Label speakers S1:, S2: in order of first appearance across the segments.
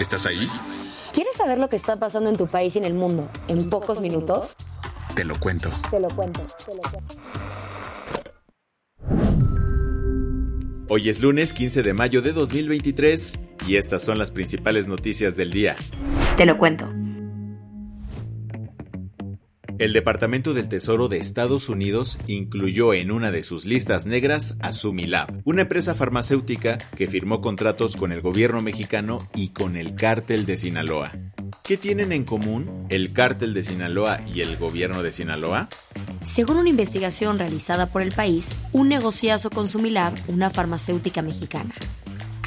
S1: ¿Estás ahí?
S2: ¿Quieres saber lo que está pasando en tu país y en el mundo en pocos minutos?
S1: Te lo cuento.
S2: Te lo cuento. Te lo cuento.
S3: Hoy es lunes 15 de mayo de 2023 y estas son las principales noticias del día.
S2: Te lo cuento.
S3: El Departamento del Tesoro de Estados Unidos incluyó en una de sus listas negras a Sumilab, una empresa farmacéutica que firmó contratos con el gobierno mexicano y con el cártel de Sinaloa. ¿Qué tienen en común el cártel de Sinaloa y el gobierno de Sinaloa?
S4: Según una investigación realizada por el país, un negociazo con Sumilab, una farmacéutica mexicana.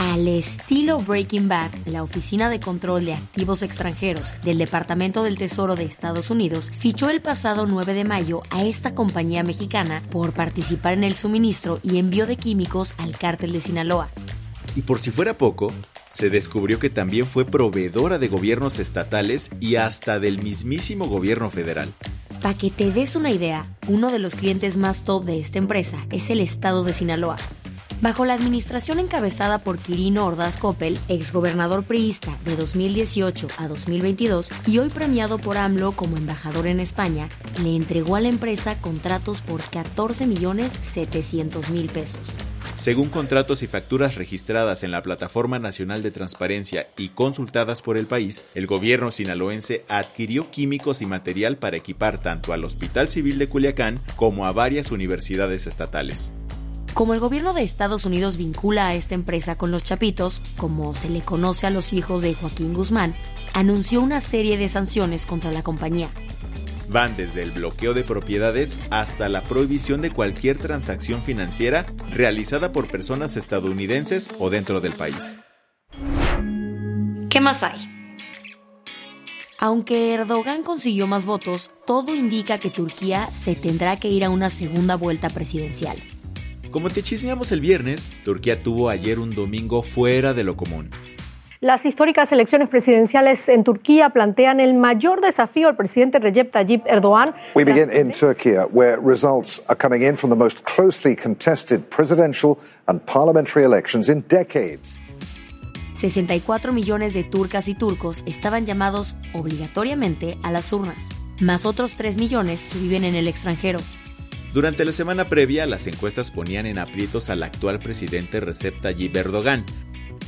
S4: Al estilo Breaking Bad, la Oficina de Control de Activos Extranjeros del Departamento del Tesoro de Estados Unidos fichó el pasado 9 de mayo a esta compañía mexicana por participar en el suministro y envío de químicos al cártel de Sinaloa.
S3: Y por si fuera poco, se descubrió que también fue proveedora de gobiernos estatales y hasta del mismísimo gobierno federal.
S4: Para que te des una idea, uno de los clientes más top de esta empresa es el estado de Sinaloa. Bajo la administración encabezada por Quirino Ordaz Coppel, exgobernador priista de 2018 a 2022 y hoy premiado por AMLO como embajador en España, le entregó a la empresa contratos por 14 millones 700 mil pesos.
S3: Según contratos y facturas registradas en la Plataforma Nacional de Transparencia y consultadas por el país, el gobierno sinaloense adquirió químicos y material para equipar tanto al Hospital Civil de Culiacán como a varias universidades estatales.
S4: Como el gobierno de Estados Unidos vincula a esta empresa con los chapitos, como se le conoce a los hijos de Joaquín Guzmán, anunció una serie de sanciones contra la compañía.
S3: Van desde el bloqueo de propiedades hasta la prohibición de cualquier transacción financiera realizada por personas estadounidenses o dentro del país.
S4: ¿Qué más hay? Aunque Erdogan consiguió más votos, todo indica que Turquía se tendrá que ir a una segunda vuelta presidencial.
S3: Como te chismeamos el viernes, Turquía tuvo ayer un domingo fuera de lo común.
S5: Las históricas elecciones presidenciales en Turquía plantean el mayor desafío al presidente Recep Tayyip Erdogan.
S6: We begin in Turkey, where results are coming in from the most closely contested presidential and parliamentary elections in decades.
S4: 64 millones de turcas y turcos estaban llamados obligatoriamente a las urnas, más otros 3 millones que viven en el extranjero.
S3: Durante la semana previa, las encuestas ponían en aprietos al actual presidente Recep Tayyip Erdogan,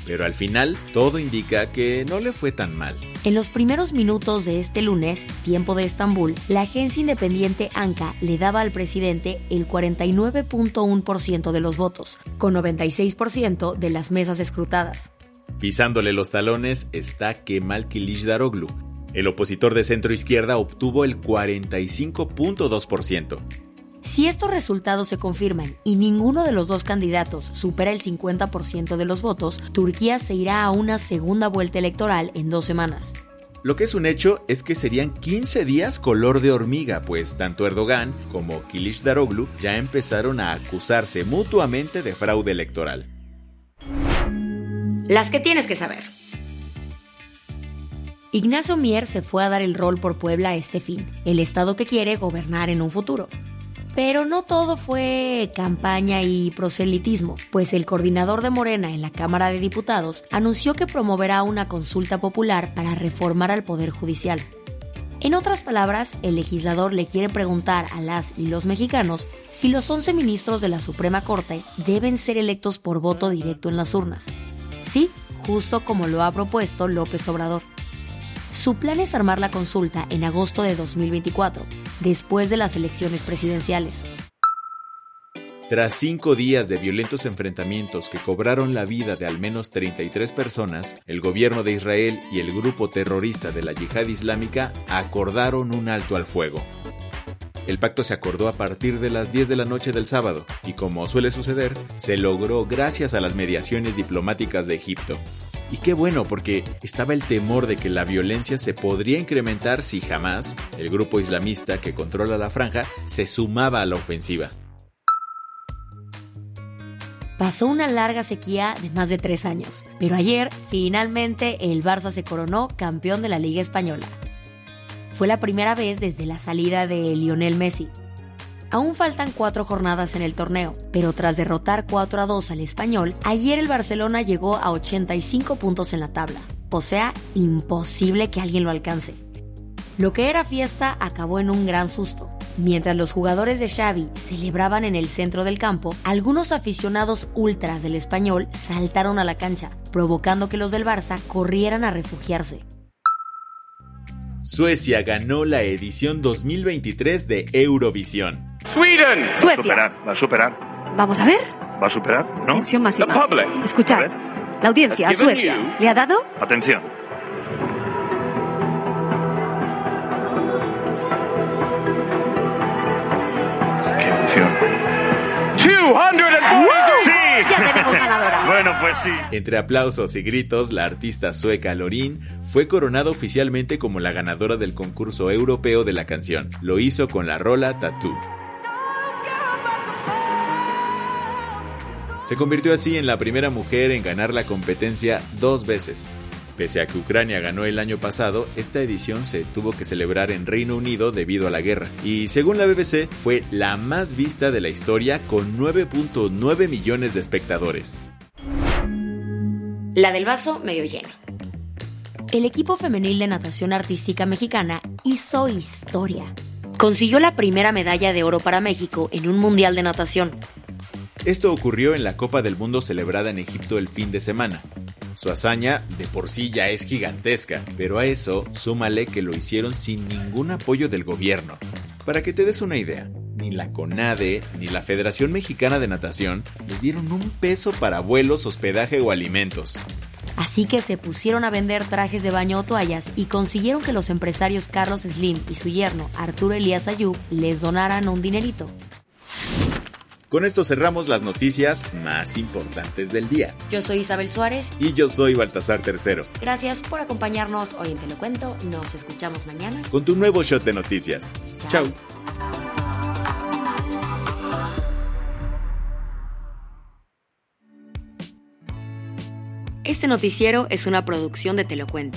S3: pero al final todo indica que no le fue tan mal.
S4: En los primeros minutos de este lunes, tiempo de Estambul, la agencia independiente ANCA le daba al presidente el 49.1% de los votos, con 96% de las mesas escrutadas.
S3: Pisándole los talones está Kemal Kılıçdaroğlu. El opositor de centro izquierda obtuvo el 45.2%.
S4: Si estos resultados se confirman y ninguno de los dos candidatos supera el 50% de los votos, Turquía se irá a una segunda vuelta electoral en dos semanas.
S3: Lo que es un hecho es que serían 15 días color de hormiga, pues tanto Erdogan como Kılıçdaroğlu ya empezaron a acusarse mutuamente de fraude electoral.
S4: Las que tienes que saber. Ignacio Mier se fue a dar el rol por Puebla a este fin, el estado que quiere gobernar en un futuro. Pero no todo fue campaña y proselitismo, pues el coordinador de Morena en la Cámara de Diputados anunció que promoverá una consulta popular para reformar al Poder Judicial. En otras palabras, el legislador le quiere preguntar a las y los mexicanos si los 11 ministros de la Suprema Corte deben ser electos por voto directo en las urnas. Sí, justo como lo ha propuesto López Obrador. Su plan es armar la consulta en agosto de 2024, después de las elecciones presidenciales.
S3: Tras cinco días de violentos enfrentamientos que cobraron la vida de al menos 33 personas, el gobierno de Israel y el grupo terrorista de la Yihad Islámica acordaron un alto al fuego. El pacto se acordó a partir de las 10 de la noche del sábado y como suele suceder, se logró gracias a las mediaciones diplomáticas de Egipto. Y qué bueno porque estaba el temor de que la violencia se podría incrementar si jamás el grupo islamista que controla la franja se sumaba a la ofensiva.
S4: Pasó una larga sequía de más de tres años, pero ayer finalmente el Barça se coronó campeón de la Liga Española. Fue la primera vez desde la salida de Lionel Messi. Aún faltan cuatro jornadas en el torneo, pero tras derrotar 4 a 2 al español, ayer el Barcelona llegó a 85 puntos en la tabla. O sea, imposible que alguien lo alcance. Lo que era fiesta acabó en un gran susto. Mientras los jugadores de Xavi celebraban en el centro del campo, algunos aficionados ultras del español saltaron a la cancha, provocando que los del Barça corrieran a refugiarse.
S3: Suecia ganó la edición 2023 de Eurovisión.
S1: Sweden.
S7: Va a superar, va a superar.
S5: Vamos a ver.
S7: Va a superar, ¿no?
S5: Atención máxima.
S1: The public.
S5: Escuchad. La audiencia, Suecia,
S1: you-
S5: ¿le ha dado?
S7: Atención. Qué emoción.
S1: 242.
S7: ¡Sí!
S5: Ya tenemos ganadora.
S7: bueno, pues sí.
S3: Entre aplausos y gritos, la artista sueca Lorin fue coronada oficialmente como la ganadora del concurso europeo de la canción. Lo hizo con la rola Tattoo. Se convirtió así en la primera mujer en ganar la competencia dos veces. Pese a que Ucrania ganó el año pasado, esta edición se tuvo que celebrar en Reino Unido debido a la guerra. Y según la BBC, fue la más vista de la historia con 9.9 millones de espectadores.
S4: La del vaso medio lleno. El equipo femenil de natación artística mexicana hizo historia. Consiguió la primera medalla de oro para México en un mundial de natación.
S3: Esto ocurrió en la Copa del Mundo celebrada en Egipto el fin de semana. Su hazaña de por sí ya es gigantesca, pero a eso súmale que lo hicieron sin ningún apoyo del gobierno. Para que te des una idea, ni la CONADE ni la Federación Mexicana de Natación les dieron un peso para vuelos, hospedaje o alimentos.
S4: Así que se pusieron a vender trajes de baño o toallas y consiguieron que los empresarios Carlos Slim y su yerno Arturo Elías Ayub les donaran un dinerito.
S3: Con esto cerramos las noticias más importantes del día.
S4: Yo soy Isabel Suárez.
S3: Y yo soy Baltasar Tercero,
S4: Gracias por acompañarnos hoy en Te lo cuento. Nos escuchamos mañana.
S3: con tu nuevo shot de noticias.
S4: Chao.
S3: Chao.
S4: Este noticiero es una producción de Te lo cuento.